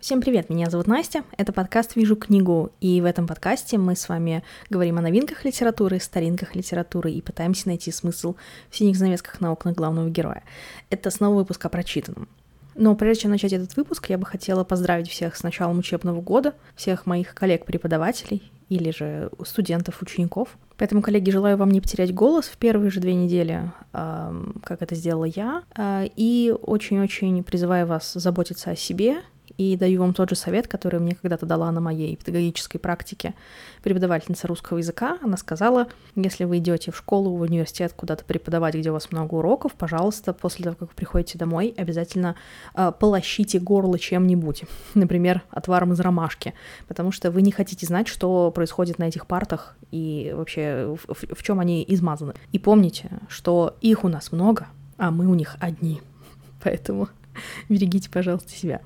Всем привет, меня зовут Настя, это подкаст «Вижу книгу», и в этом подкасте мы с вами говорим о новинках литературы, старинках литературы и пытаемся найти смысл в синих занавесках на окнах главного героя. Это снова выпуск о прочитанном. Но прежде чем начать этот выпуск, я бы хотела поздравить всех с началом учебного года, всех моих коллег-преподавателей или же студентов, учеников. Поэтому, коллеги, желаю вам не потерять голос в первые же две недели, как это сделала я, а, и очень-очень призываю вас заботиться о себе и даю вам тот же совет, который мне когда-то дала на моей педагогической практике преподавательница русского языка. Она сказала, если вы идете в школу, в университет куда-то преподавать, где у вас много уроков, пожалуйста, после того, как вы приходите домой, обязательно э, полощите горло чем-нибудь, например, отваром из ромашки, потому что вы не хотите знать, что происходит на этих партах и вообще в, в, в чем они измазаны. И помните, что их у нас много, а мы у них одни. Поэтому Берегите, пожалуйста, себя.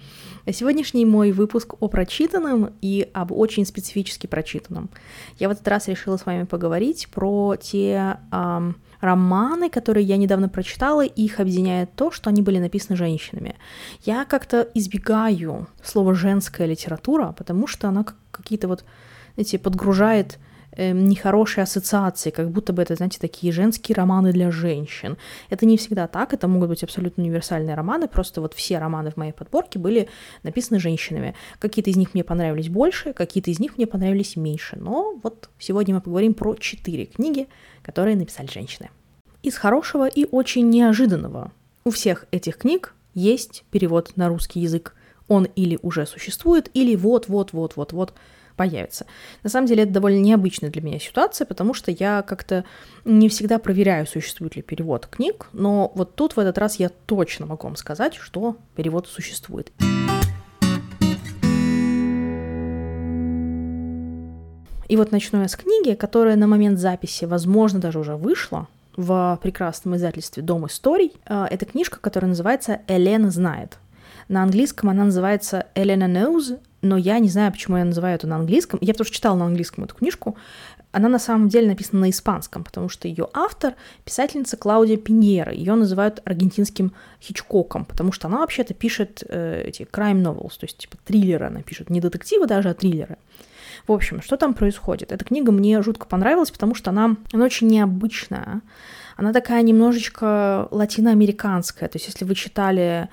Сегодняшний мой выпуск о прочитанном и об очень специфически прочитанном. Я в этот раз решила с вами поговорить про те эм, романы, которые я недавно прочитала, и их объединяет то, что они были написаны женщинами. Я как-то избегаю слова «женская литература», потому что она какие-то вот, знаете, подгружает э, нехорошие ассоциации, как будто бы это, знаете, такие женские романы для женщин. Это не всегда так, это могут быть абсолютно универсальные романы, просто вот все романы в моей подборке были написаны женщинами. Какие-то из них мне понравились больше, какие-то из них мне понравились меньше. Но вот сегодня мы поговорим про четыре книги, которые написали женщины. Из хорошего и очень неожиданного. У всех этих книг есть перевод на русский язык. Он или уже существует, или вот-вот-вот-вот-вот появится. На самом деле это довольно необычная для меня ситуация, потому что я как-то не всегда проверяю, существует ли перевод книг, но вот тут в этот раз я точно могу вам сказать, что перевод существует. И вот начну я с книги, которая на момент записи, возможно, даже уже вышла в прекрасном издательстве «Дом историй». А, это книжка, которая называется «Элена знает». На английском она называется «Elena knows», но я не знаю, почему я называю это на английском. Я потому что читала на английском эту книжку. Она на самом деле написана на испанском, потому что ее автор — писательница Клаудия Пиньера. Ее называют аргентинским Хичкоком, потому что она вообще-то пишет э, эти crime novels, то есть типа триллеры она пишет. Не детективы даже, а триллеры. В общем, что там происходит? Эта книга мне жутко понравилась, потому что она, она очень необычная. Она такая немножечко латиноамериканская. То есть если вы читали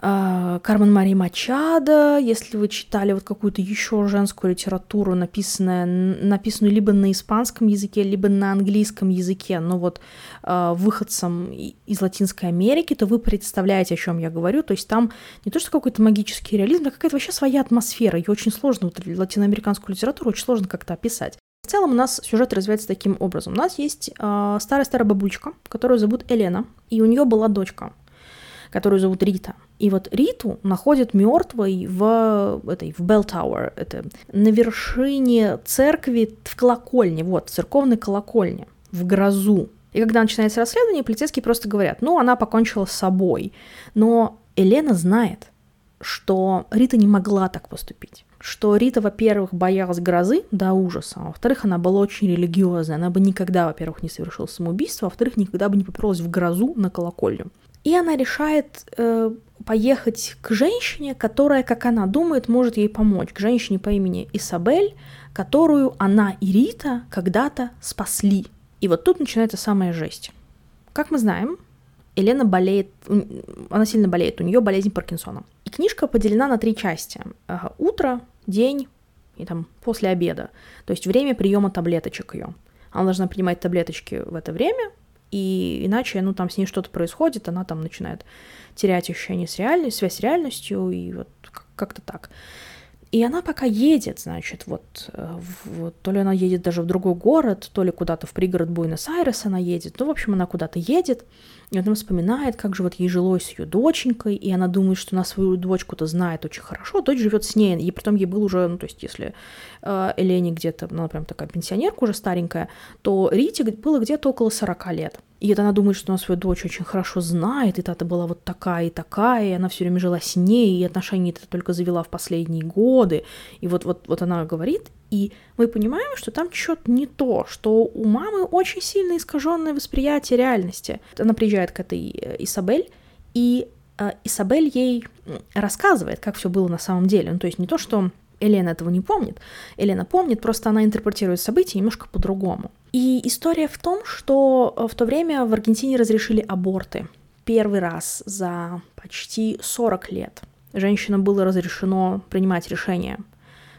Кармен Мари Мачадо, если вы читали вот какую-то еще женскую литературу, написанную, написанную либо на испанском языке, либо на английском языке, но вот э, выходцам из Латинской Америки, то вы представляете, о чем я говорю. То есть там не то, что какой-то магический реализм, а какая-то вообще своя атмосфера. Ее очень сложно, вот латиноамериканскую литературу очень сложно как-то описать. В целом у нас сюжет развивается таким образом. У нас есть э, старая-старая бабулечка, которую зовут Елена, и у нее была дочка, которую зовут Рита. И вот Риту находят мертвой в этой в Bell Tower, это на вершине церкви в колокольне, вот церковной колокольне в грозу. И когда начинается расследование, полицейские просто говорят, ну, она покончила с собой. Но Елена знает, что Рита не могла так поступить. Что Рита, во-первых, боялась грозы до ужаса, а во-вторых, она была очень религиозная. Она бы никогда, во-первых, не совершила самоубийство, а во-вторых, никогда бы не поперлась в грозу на колокольню. И она решает э, поехать к женщине, которая, как она думает, может ей помочь. К женщине по имени Исабель, которую она и Рита когда-то спасли. И вот тут начинается самая жесть. Как мы знаем, Елена болеет, она сильно болеет, у нее болезнь Паркинсона. И книжка поделена на три части. Утро, день и там после обеда. То есть время приема таблеточек ее. Она должна принимать таблеточки в это время, и иначе, ну, там с ней что-то происходит, она там начинает терять ощущение с реальностью, связь с реальностью, и вот как-то так. И она пока едет, значит, вот, э, вот, то ли она едет даже в другой город, то ли куда-то в пригород Буэнос-Айрес она едет, ну, в общем, она куда-то едет, и она вспоминает, как же вот ей жилось с ее доченькой, и она думает, что она свою дочку-то знает очень хорошо, дочь живет с ней, и потом ей был уже, ну, то есть, если э, Элене где-то, ну, прям такая пенсионерка уже старенькая, то Рите было где-то около 40 лет. И это она думает, что она свою дочь очень хорошо знает, и тата была вот такая и такая, и она все время жила с ней, и отношения это только завела в последние годы. И вот, вот, вот она говорит, и мы понимаем, что там что-то не то, что у мамы очень сильно искаженное восприятие реальности. Она приезжает к этой э, Исабель, и э, Исабель ей рассказывает, как все было на самом деле. Ну, то есть не то, что Елена этого не помнит. Елена помнит, просто она интерпретирует события немножко по-другому. И история в том, что э, в то время в Аргентине разрешили аборты. Первый раз за почти 40 лет женщинам было разрешено принимать решение,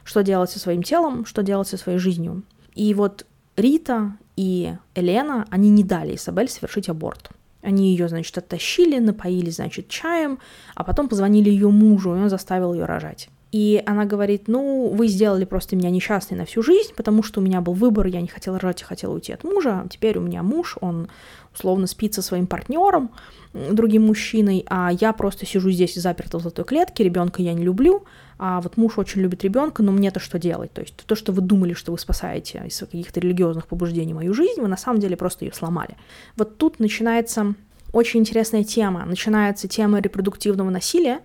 что делать со своим телом, что делать со своей жизнью. И вот Рита и Елена, они не дали Изабель совершить аборт. Они ее, значит, оттащили, напоили, значит, чаем, а потом позвонили ее мужу, и он заставил ее рожать. И она говорит, ну, вы сделали просто меня несчастной на всю жизнь, потому что у меня был выбор, я не хотела рожать, я хотела уйти от мужа. Теперь у меня муж, он условно спит со своим партнером, другим мужчиной, а я просто сижу здесь заперта в золотой клетке, ребенка я не люблю, а вот муж очень любит ребенка, но мне-то что делать? То есть то, что вы думали, что вы спасаете из каких-то религиозных побуждений мою жизнь, вы на самом деле просто ее сломали. Вот тут начинается очень интересная тема. Начинается тема репродуктивного насилия,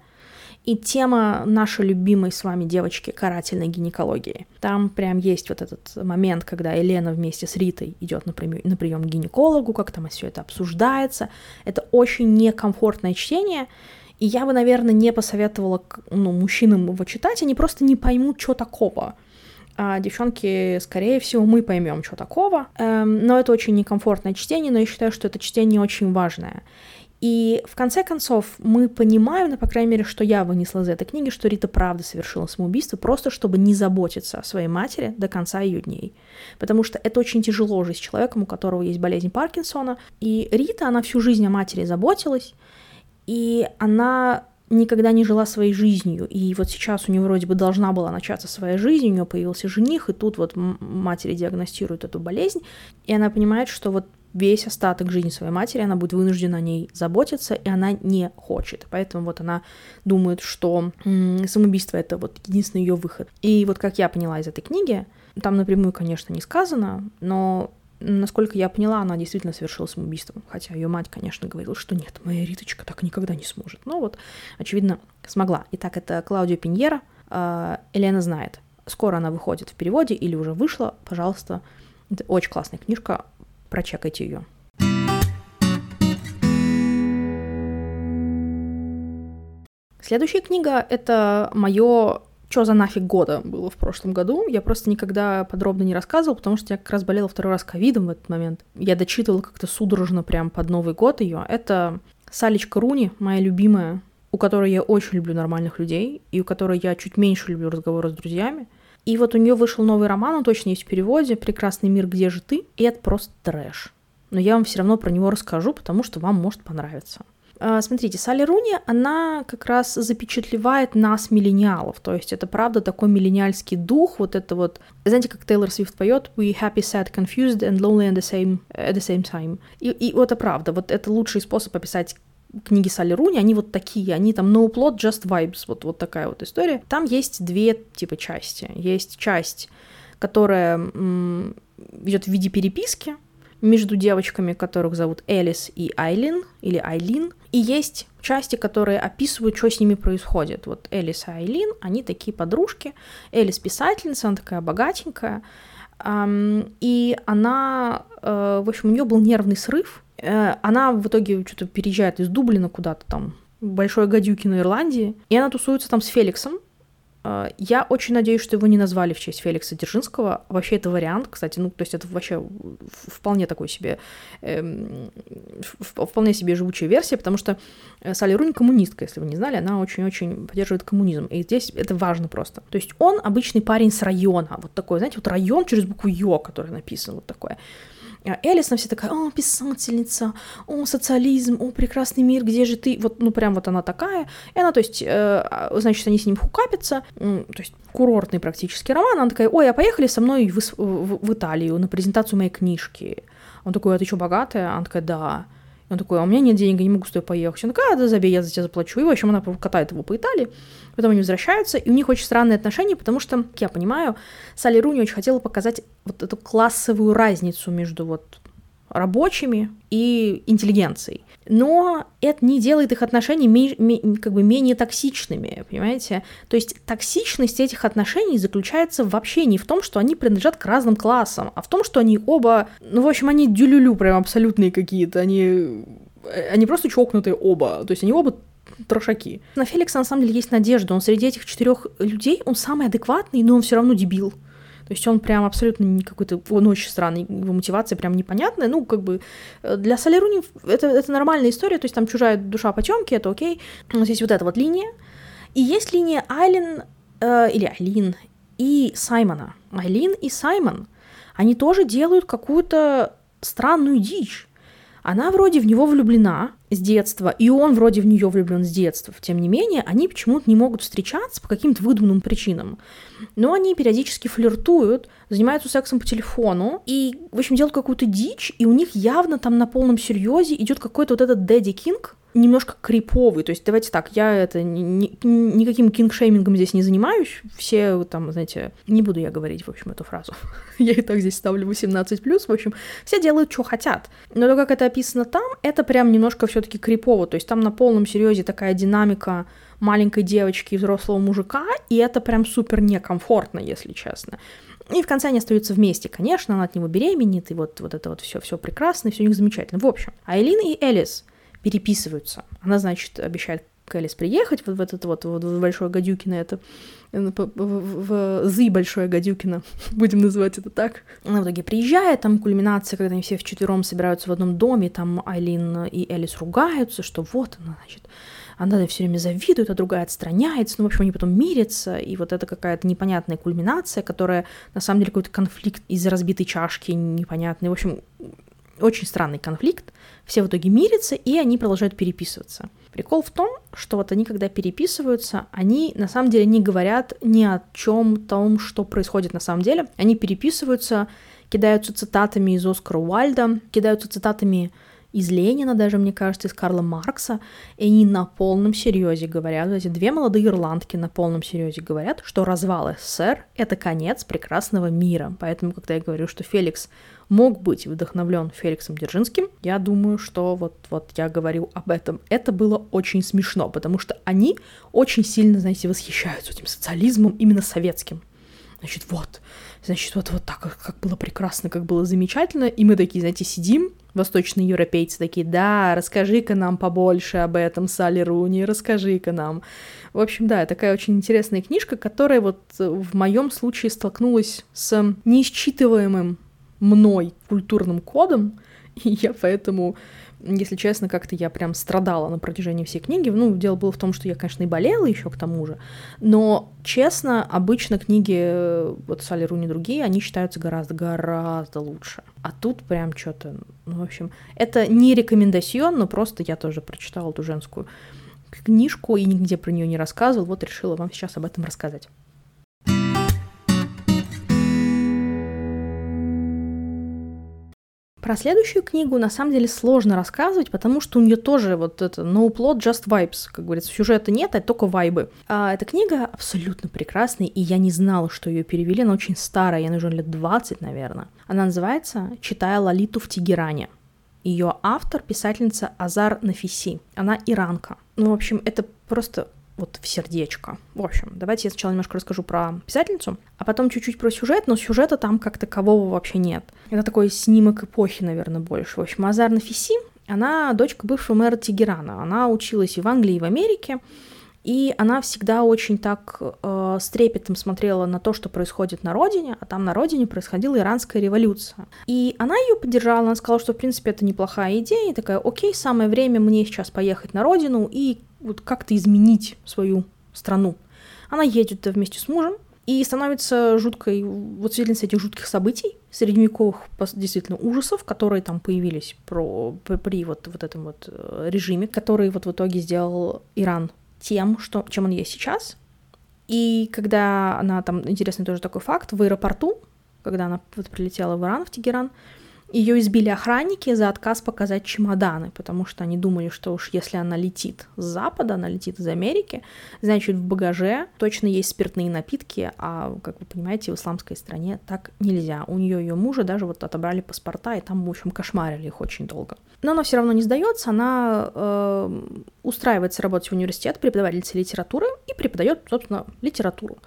и тема нашей любимой с вами девочки карательной гинекологии. Там прям есть вот этот момент, когда Елена вместе с Ритой идет на прием, к гинекологу, как там все это обсуждается. Это очень некомфортное чтение, и я бы, наверное, не посоветовала ну, мужчинам его читать, они просто не поймут, что такого. А девчонки, скорее всего, мы поймем, что такого. Эм, но это очень некомфортное чтение, но я считаю, что это чтение очень важное. И в конце концов мы понимаем, ну, по крайней мере, что я вынесла из этой книги, что Рита правда совершила самоубийство, просто чтобы не заботиться о своей матери до конца ее дней. Потому что это очень тяжело жить с человеком, у которого есть болезнь Паркинсона. И Рита, она всю жизнь о матери заботилась, и она никогда не жила своей жизнью. И вот сейчас у нее вроде бы должна была начаться своя жизнь, у нее появился жених, и тут вот матери диагностируют эту болезнь, и она понимает, что вот весь остаток жизни своей матери, она будет вынуждена о ней заботиться, и она не хочет. Поэтому вот она думает, что самоубийство — это вот единственный ее выход. И вот как я поняла из этой книги, там напрямую, конечно, не сказано, но насколько я поняла, она действительно совершила самоубийство. Хотя ее мать, конечно, говорила, что нет, моя Риточка так никогда не сможет. Но вот, очевидно, смогла. Итак, это Клаудио Пиньера. Елена знает. Скоро она выходит в переводе или уже вышла. Пожалуйста, это очень классная книжка прочекайте ее. Следующая книга — это мое что за нафиг года было в прошлом году. Я просто никогда подробно не рассказывала, потому что я как раз болела второй раз ковидом в этот момент. Я дочитывала как-то судорожно прям под Новый год ее. Это Салечка Руни, моя любимая, у которой я очень люблю нормальных людей, и у которой я чуть меньше люблю разговоры с друзьями. И вот у нее вышел новый роман, он точно есть в переводе «Прекрасный мир, где же ты?» И это просто трэш. Но я вам все равно про него расскажу, потому что вам может понравиться. А, смотрите, Салли Руни, она как раз запечатлевает нас, миллениалов. То есть это правда такой миллениальский дух, вот это вот... Знаете, как Тейлор Свифт поет «We happy, sad, confused and lonely at the same, at the same time». И, и вот это правда, вот это лучший способ описать книги Салли Руни, они вот такие, они там no plot, just vibes, вот, вот такая вот история. Там есть две типа части. Есть часть, которая идет в виде переписки между девочками, которых зовут Элис и Айлин, или Айлин, и есть части, которые описывают, что с ними происходит. Вот Элис и Айлин, они такие подружки. Элис писательница, она такая богатенькая, и она, э, в общем, у нее был нервный срыв, она в итоге что-то переезжает из Дублина куда-то там, Большой Гадюки на Ирландии, и она тусуется там с Феликсом. Э, я очень надеюсь, что его не назвали в честь Феликса Дзержинского. Вообще это вариант, кстати, ну, то есть это вообще вполне такой себе, э, вполне себе живучая версия, потому что Салли Руни коммунистка, если вы не знали, она очень-очень поддерживает коммунизм, и здесь это важно просто. То есть он обычный парень с района, вот такой, знаете, вот район через букву Ё, который написан, вот такое. А Элисон все такая, о, писательница, о, социализм, о, прекрасный мир, где же ты? Вот, ну, прям вот она такая. И она, то есть, э, значит, они с ним хукапятся, то есть, курортный практически роман. Она такая, ой, а поехали со мной в, в, в Италию на презентацию моей книжки. Он такой, а ты что, богатая? Она такая, да. Он такой, а у меня нет денег, я не могу с тобой поехать. Он такая, а, да забей, я за тебя заплачу. И, в общем, она катает его по Италии. Потом они возвращаются, и у них очень странные отношения, потому что, как я понимаю, Салли Руни очень хотела показать вот эту классовую разницу между вот рабочими и интеллигенцией. Но это не делает их отношения как бы менее токсичными, понимаете? То есть токсичность этих отношений заключается вообще не в том, что они принадлежат к разным классам, а в том, что они оба, ну, в общем, они дюлюлю прям абсолютные какие-то, они, они просто чокнутые оба, то есть они оба трошаки. На Феликса на самом деле есть надежда. Он среди этих четырех людей, он самый адекватный, но он все равно дебил. То есть он прям абсолютно не какой-то, он очень странный, его мотивация прям непонятная. Ну, как бы э, для Солеруни это, это нормальная история, то есть там чужая душа потемки, это окей. У нас есть вот эта вот линия. И есть линия Айлин, э, или Айлин, и Саймона. Айлин и Саймон, они тоже делают какую-то странную дичь. Она вроде в него влюблена с детства, и он вроде в нее влюблен с детства. Тем не менее, они почему-то не могут встречаться по каким-то выдуманным причинам. Но они периодически флиртуют, занимаются сексом по телефону, и, в общем, делают какую-то дичь, и у них явно там на полном серьезе идет какой-то вот этот Дэдди Кинг, немножко криповый. То есть, давайте так, я это ни, ни, никаким кингшеймингом здесь не занимаюсь. Все там, знаете, не буду я говорить, в общем, эту фразу. я и так здесь ставлю 18+, в общем, все делают, что хотят. Но то, как это описано там, это прям немножко все таки крипово. То есть там на полном серьезе такая динамика маленькой девочки и взрослого мужика, и это прям супер некомфортно, если честно. И в конце они остаются вместе, конечно, она от него беременеет, и вот, вот это вот все, все прекрасно, все у них замечательно. В общем, Айлин и Элис переписываются. Она, значит, обещает Элис приехать вот в этот вот, вот в Большое Гадюкино, это в, в Зы Большое Гадюкино, будем называть это так. Она в итоге приезжает, там кульминация, когда они все вчетвером собираются в одном доме, там Айлин и Элис ругаются, что вот она, значит, она все время завидует, а другая отстраняется, ну, в общем, они потом мирятся, и вот это какая-то непонятная кульминация, которая на самом деле какой-то конфликт из разбитой чашки непонятный, в общем, очень странный конфликт, все в итоге мирятся, и они продолжают переписываться. Прикол в том, что вот они, когда переписываются, они на самом деле не говорят ни о чем том, что происходит на самом деле. Они переписываются, кидаются цитатами из Оскара Уальда, кидаются цитатами из Ленина даже, мне кажется, из Карла Маркса, и они на полном серьезе говорят, эти две молодые ирландки на полном серьезе говорят, что развал СССР — это конец прекрасного мира. Поэтому, когда я говорю, что Феликс мог быть вдохновлен Феликсом Дзержинским, я думаю, что вот, вот я говорю об этом. Это было очень смешно, потому что они очень сильно, знаете, восхищаются этим социализмом именно советским. Значит, вот, значит, вот, вот так, как было прекрасно, как было замечательно, и мы такие, знаете, сидим, восточные европейцы такие, да, расскажи-ка нам побольше об этом, Салли Руни, расскажи-ка нам. В общем, да, такая очень интересная книжка, которая вот в моем случае столкнулась с неисчитываемым мной культурным кодом, и я поэтому если честно, как-то я прям страдала на протяжении всей книги. Ну, дело было в том, что я, конечно, и болела еще к тому же, но, честно, обычно книги э, вот Салли Руни другие, они считаются гораздо-гораздо лучше. А тут прям что-то, ну, в общем, это не рекомендацион, но просто я тоже прочитала эту женскую книжку и нигде про нее не рассказывал, вот решила вам сейчас об этом рассказать. Про следующую книгу на самом деле сложно рассказывать, потому что у нее тоже вот это no plot, just vibes, как говорится, сюжета нет, а только вайбы. А эта книга абсолютно прекрасная, и я не знала, что ее перевели, она очень старая, ей нужно лет 20, наверное. Она называется «Читая Лолиту в Тегеране». Ее автор — писательница Азар Нафиси. Она иранка. Ну, в общем, это просто вот в сердечко. В общем, давайте я сначала немножко расскажу про писательницу, а потом чуть-чуть про сюжет, но сюжета там как такового вообще нет. Это такой снимок эпохи, наверное, больше. В общем, Азар Нафиси, она дочка бывшего мэра Тегерана. Она училась и в Англии, и в Америке, и она всегда очень так э, с трепетом смотрела на то, что происходит на родине, а там на родине происходила иранская революция. И она ее поддержала, она сказала, что в принципе это неплохая идея, и такая, окей, самое время мне сейчас поехать на родину и вот как-то изменить свою страну. Она едет вместе с мужем и становится жуткой, вот свидетельницей этих жутких событий, средневековых действительно ужасов, которые там появились про, при вот, вот этом вот э, режиме, который вот в итоге сделал Иран тем, что, чем он есть сейчас. И когда она там, интересный тоже такой факт, в аэропорту, когда она вот прилетела в Иран, в Тегеран, ее избили охранники за отказ показать чемоданы, потому что они думали, что уж если она летит с Запада, она летит из Америки, значит, в багаже точно есть спиртные напитки, а, как вы понимаете, в исламской стране так нельзя. У нее ее мужа даже вот отобрали паспорта, и там, в общем, кошмарили их очень долго. Но она все равно не сдается, она э, устраивается работать в университет преподавательницей литературы и преподает, собственно, литературу.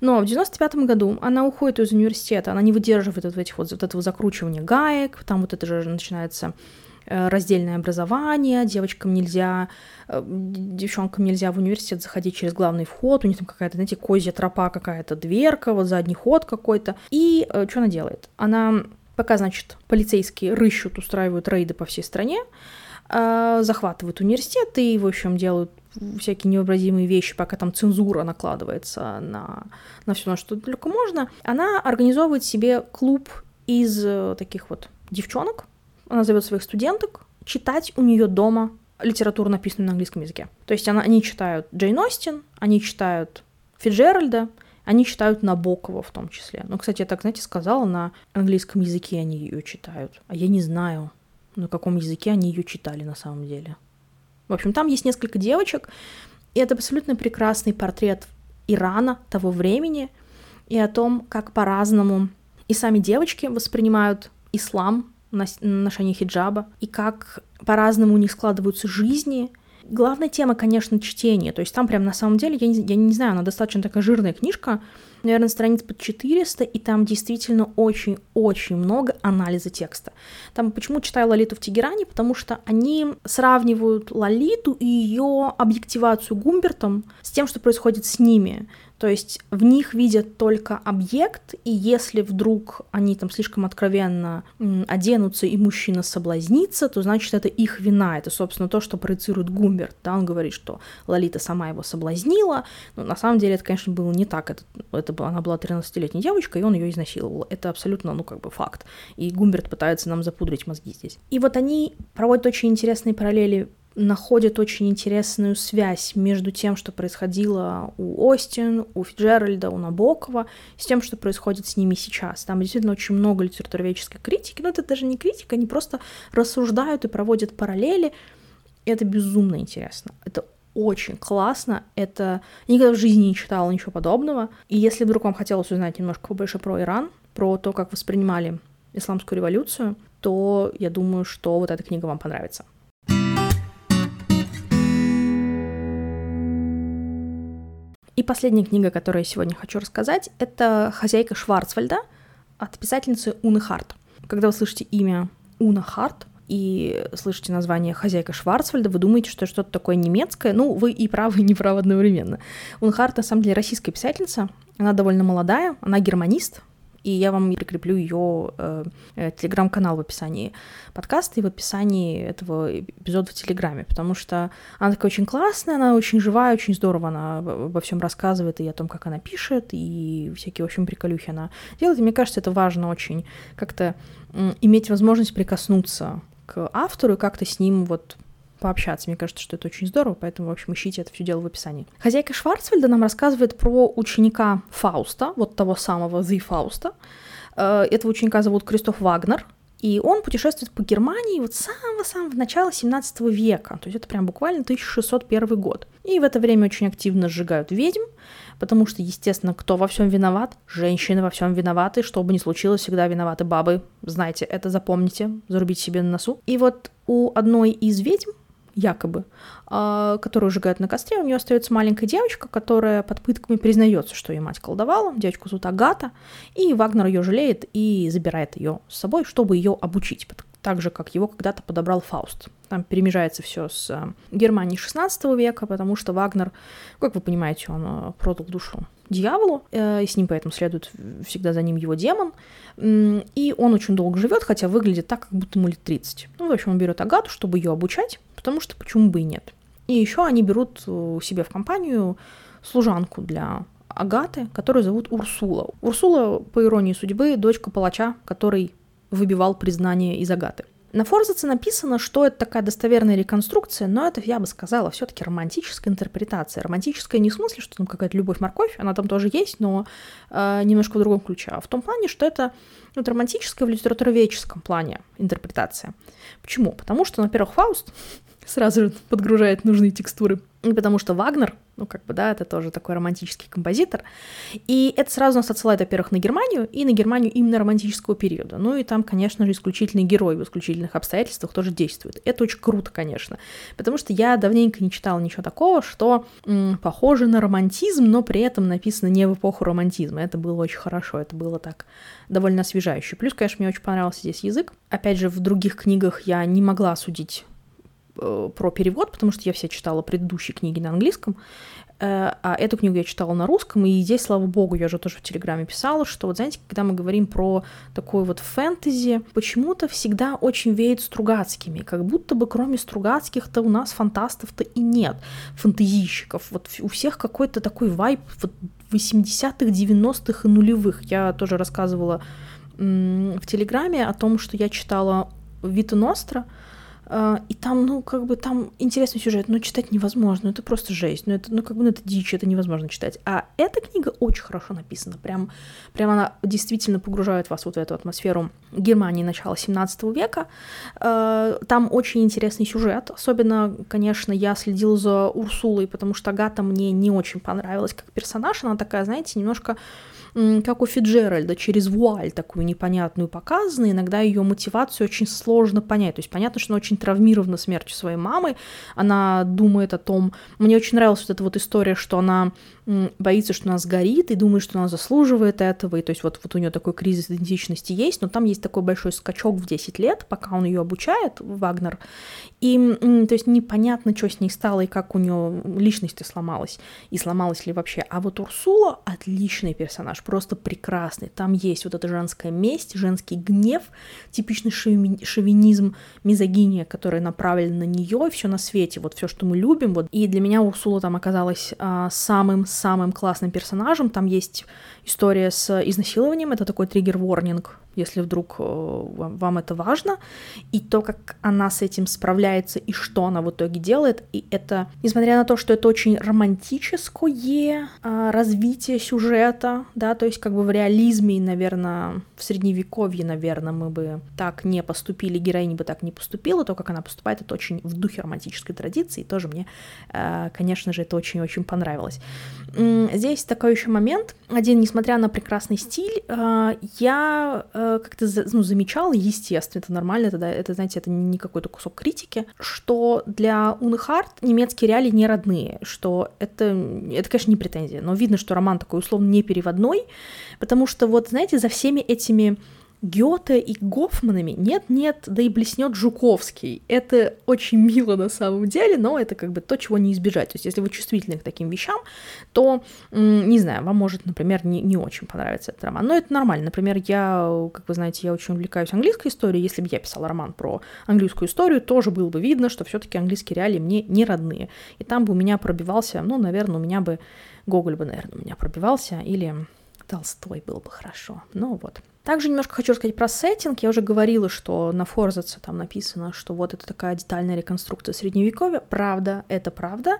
Но в 95 году она уходит из университета, она не выдерживает вот этих вот, вот этого закручивания гаек, там вот это же начинается э, раздельное образование, девочкам нельзя, э, девчонкам нельзя в университет заходить через главный вход, у них там какая-то, знаете, козья тропа, какая-то дверка, вот задний ход какой-то. И э, что она делает? Она, пока, значит, полицейские рыщут, устраивают рейды по всей стране, захватывают университет и, в общем, делают всякие невообразимые вещи, пока там цензура накладывается на, на все, на что только можно, она организовывает себе клуб из э, таких вот девчонок, она зовет своих студенток читать у нее дома литературу, написанную на английском языке. То есть она, они читают Джейн Остин, они читают Фиджеральда, они читают Набокова в том числе. Ну, кстати, я так, знаете, сказала, на английском языке они ее читают. А я не знаю, на каком языке они ее читали на самом деле. В общем, там есть несколько девочек, и это абсолютно прекрасный портрет Ирана того времени и о том, как по-разному и сами девочки воспринимают ислам, ношение хиджаба, и как по-разному у них складываются жизни. Главная тема, конечно, чтение. То есть там прям на самом деле, я не, я не знаю, она достаточно такая жирная книжка, наверное, страниц под 400, и там действительно очень-очень много анализа текста. Там почему читаю Лолиту в Тегеране? Потому что они сравнивают Лолиту и ее объективацию Гумбертом с тем, что происходит с ними. То есть в них видят только объект, и если вдруг они там слишком откровенно оденутся и мужчина соблазнится, то значит это их вина. Это, собственно, то, что проецирует Гумберт. Да, он говорит, что Лолита сама его соблазнила, но на самом деле это, конечно, было не так. Это, это она была 13-летней девочкой, и он ее изнасиловал. Это абсолютно, ну, как бы факт. И Гумберт пытается нам запудрить мозги здесь. И вот они проводят очень интересные параллели находят очень интересную связь между тем, что происходило у Остин, у Фиджеральда, у Набокова, с тем, что происходит с ними сейчас. Там действительно очень много литературоведческой критики, но это даже не критика, они просто рассуждают и проводят параллели, это безумно интересно. Это очень классно. Это я никогда в жизни не читала ничего подобного. И если вдруг вам хотелось узнать немножко побольше про Иран, про то, как воспринимали исламскую революцию, то я думаю, что вот эта книга вам понравится. Последняя книга, которую я сегодня хочу рассказать, это «Хозяйка Шварцвальда» от писательницы Уны Харт. Когда вы слышите имя Уна Харт и слышите название «Хозяйка Шварцвальда», вы думаете, что что-то такое немецкое. Ну, вы и правы, и неправы одновременно. Уна Харт, на самом деле, российская писательница. Она довольно молодая, она германист, и я вам прикреплю ее э, э, телеграм-канал в описании подкаста и в описании этого эпизода в Телеграме, потому что она такая очень классная, она очень живая, очень здорово она обо всем рассказывает и о том, как она пишет, и всякие, в общем, приколюхи она делает. И мне кажется, это важно очень как-то иметь возможность прикоснуться к автору и как-то с ним вот пообщаться. Мне кажется, что это очень здорово, поэтому, в общем, ищите это все дело в описании. Хозяйка Шварцвальда нам рассказывает про ученика Фауста, вот того самого The Фауста. Э, этого ученика зовут Кристоф Вагнер, и он путешествует по Германии вот с самого-самого начала 17 века, то есть это прям буквально 1601 год. И в это время очень активно сжигают ведьм, потому что, естественно, кто во всем виноват? Женщины во всем виноваты, что бы ни случилось, всегда виноваты бабы. Знаете, это запомните, зарубите себе на носу. И вот у одной из ведьм якобы, а, которую сжигают на костре, у нее остается маленькая девочка, которая под пытками признается, что ее мать колдовала. Девочку зовут Агата, и Вагнер ее жалеет и забирает ее с собой, чтобы ее обучить, так же, как его когда-то подобрал Фауст. Там перемежается все с э, Германией 16 века, потому что Вагнер, как вы понимаете, он э, продал душу дьяволу, э, и с ним поэтому следует всегда за ним его демон. И он очень долго живет, хотя выглядит так, как будто ему лет 30. Ну, в общем, он берет Агату, чтобы ее обучать, потому что почему бы и нет. И еще они берут себе в компанию служанку для Агаты, которую зовут Урсула. Урсула, по иронии судьбы, дочка палача, который выбивал признание из Агаты. На Форзаце написано, что это такая достоверная реконструкция, но это, я бы сказала, все-таки романтическая интерпретация. Романтическая не в смысле, что там какая-то любовь-морковь, она там тоже есть, но э, немножко в другом ключе, а в том плане, что это ну, это романтическая в литературоведческом плане интерпретация. Почему? Потому что, во-первых, Фауст сразу подгружает нужные текстуры. потому что Вагнер, ну, как бы, да, это тоже такой романтический композитор, и это сразу нас отсылает, во-первых, на Германию, и на Германию именно романтического периода. Ну, и там, конечно же, исключительный герой в исключительных обстоятельствах тоже действует. Это очень круто, конечно, потому что я давненько не читала ничего такого, что м, похоже на романтизм, но при этом написано не в эпоху романтизма. Это было очень хорошо, это было так довольно освежающе. Плюс, конечно, мне очень понравился здесь язык. Опять же, в других книгах я не могла судить про перевод, потому что я все читала предыдущие книги на английском, э, а эту книгу я читала на русском, и здесь, слава богу, я же тоже в Телеграме писала, что вот знаете, когда мы говорим про такой вот фэнтези, почему-то всегда очень веет Стругацкими, как будто бы кроме Стругацких-то у нас фантастов-то и нет, фантазийщиков. Вот у всех какой-то такой вайб вот 80-х, 90-х и нулевых. Я тоже рассказывала в Телеграме о том, что я читала Вита Ностра, и там, ну, как бы там интересный сюжет, но читать невозможно, это просто жесть, ну, это, ну, как бы, ну, это дичь, это невозможно читать. А эта книга очень хорошо написана, прям, прям она действительно погружает вас вот в эту атмосферу Германии начала 17 века. А, там очень интересный сюжет, особенно, конечно, я следила за Урсулой, потому что Агата мне не очень понравилась как персонаж, она такая, знаете, немножко как у Фиджеральда, через вуаль такую непонятную показана, иногда ее мотивацию очень сложно понять. То есть понятно, что она очень травмирована смертью своей мамы, она думает о том... Мне очень нравилась вот эта вот история, что она боится, что она сгорит, и думает, что она заслуживает этого, и то есть вот, вот у нее такой кризис идентичности есть, но там есть такой большой скачок в 10 лет, пока он ее обучает, Вагнер, и то есть непонятно, что с ней стало, и как у нее личность сломалась, и сломалась ли вообще. А вот Урсула отличный персонаж, просто прекрасный. Там есть вот эта женская месть, женский гнев, типичный шовинизм, мизогиния, которая направлена на нее, и все на свете, вот все, что мы любим. Вот. И для меня Урсула там оказалась а, самым самым классным персонажем. Там есть история с изнасилованием, это такой триггер-ворнинг, если вдруг э, вам это важно, и то, как она с этим справляется, и что она в итоге делает, и это, несмотря на то, что это очень романтическое а, развитие сюжета, да, то есть как бы в реализме, наверное, в средневековье, наверное, мы бы так не поступили, героиня бы так не поступила, то, как она поступает, это очень в духе романтической традиции, и тоже мне, э, конечно же, это очень-очень понравилось. Здесь такой еще момент, один, несмотря на прекрасный стиль, э, я как-то ну, замечала, естественно, это нормально, это, это, знаете, это не какой-то кусок критики, что для Уны немецкие реалии не родные, что это, это, конечно, не претензия, но видно, что роман такой условно не переводной, потому что вот, знаете, за всеми этими Гёте и Гофманами нет-нет, да и блеснет Жуковский. Это очень мило на самом деле, но это как бы то, чего не избежать. То есть если вы чувствительны к таким вещам, то, не знаю, вам может, например, не, не очень понравиться этот роман. Но это нормально. Например, я, как вы знаете, я очень увлекаюсь английской историей. Если бы я писала роман про английскую историю, тоже было бы видно, что все таки английские реалии мне не родные. И там бы у меня пробивался, ну, наверное, у меня бы Гоголь бы, наверное, у меня пробивался, или Толстой был бы хорошо. Ну вот. Также немножко хочу рассказать про сеттинг. Я уже говорила, что на Форзаце там написано, что вот это такая детальная реконструкция средневековья. Правда, это правда,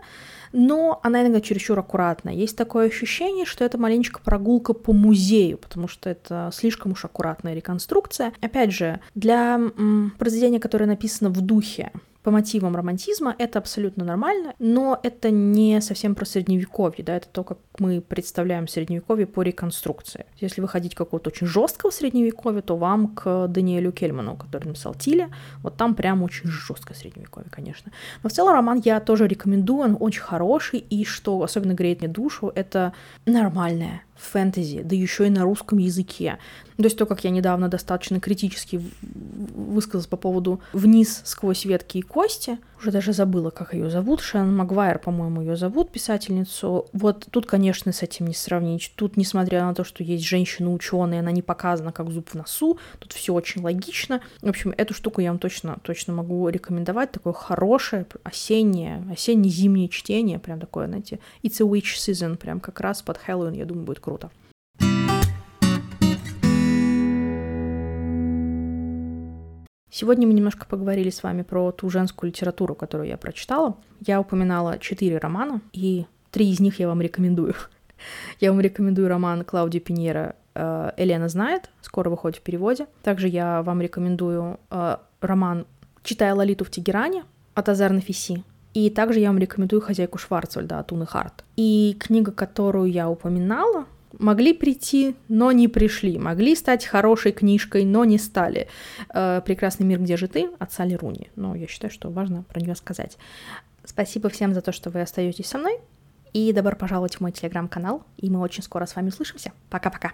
но она иногда чересчур аккуратная. Есть такое ощущение, что это маленечко прогулка по музею, потому что это слишком уж аккуратная реконструкция. Опять же, для м, произведения, которое написано в духе по мотивам романтизма, это абсолютно нормально, но это не совсем про средневековье, да, это то, как мы представляем средневековье по реконструкции. Если выходить какого-то очень жесткого средневековья, то вам к Даниэлю Кельману, который написал Тиля, вот там прям очень жесткое средневековье, конечно. Но в целом роман я тоже рекомендую, он очень хороший, и что особенно греет мне душу, это нормальная фэнтези, да еще и на русском языке. То есть то, как я недавно достаточно критически высказалась по поводу «Вниз сквозь ветки и кости», уже даже забыла, как ее зовут, Шэн Магуайр, по-моему, ее зовут, писательницу. Вот тут, конечно, с этим не сравнить. Тут, несмотря на то, что есть женщина-ученая, она не показана как зуб в носу, тут все очень логично. В общем, эту штуку я вам точно, точно могу рекомендовать. Такое хорошее осеннее, осенне-зимнее чтение, прям такое, знаете, it's a witch season, прям как раз под Хэллоуин, я думаю, будет круто. Сегодня мы немножко поговорили с вами про ту женскую литературу, которую я прочитала. Я упоминала четыре романа, и три из них я вам рекомендую. Я вам рекомендую роман Клаудии Пиньера э, «Елена знает», скоро выходит в переводе. Также я вам рекомендую э, роман «Читая Лолиту в Тегеране» от Азар Нафиси. И также я вам рекомендую «Хозяйку Шварцвальда» от Уны Харт. И книга, которую я упоминала, могли прийти, но не пришли, могли стать хорошей книжкой, но не стали. Э, «Прекрасный мир, где же ты» от Салли Руни. Но я считаю, что важно про нее сказать. Спасибо всем за то, что вы остаетесь со мной. И добро пожаловать в мой телеграм-канал. И мы очень скоро с вами услышимся. Пока-пока.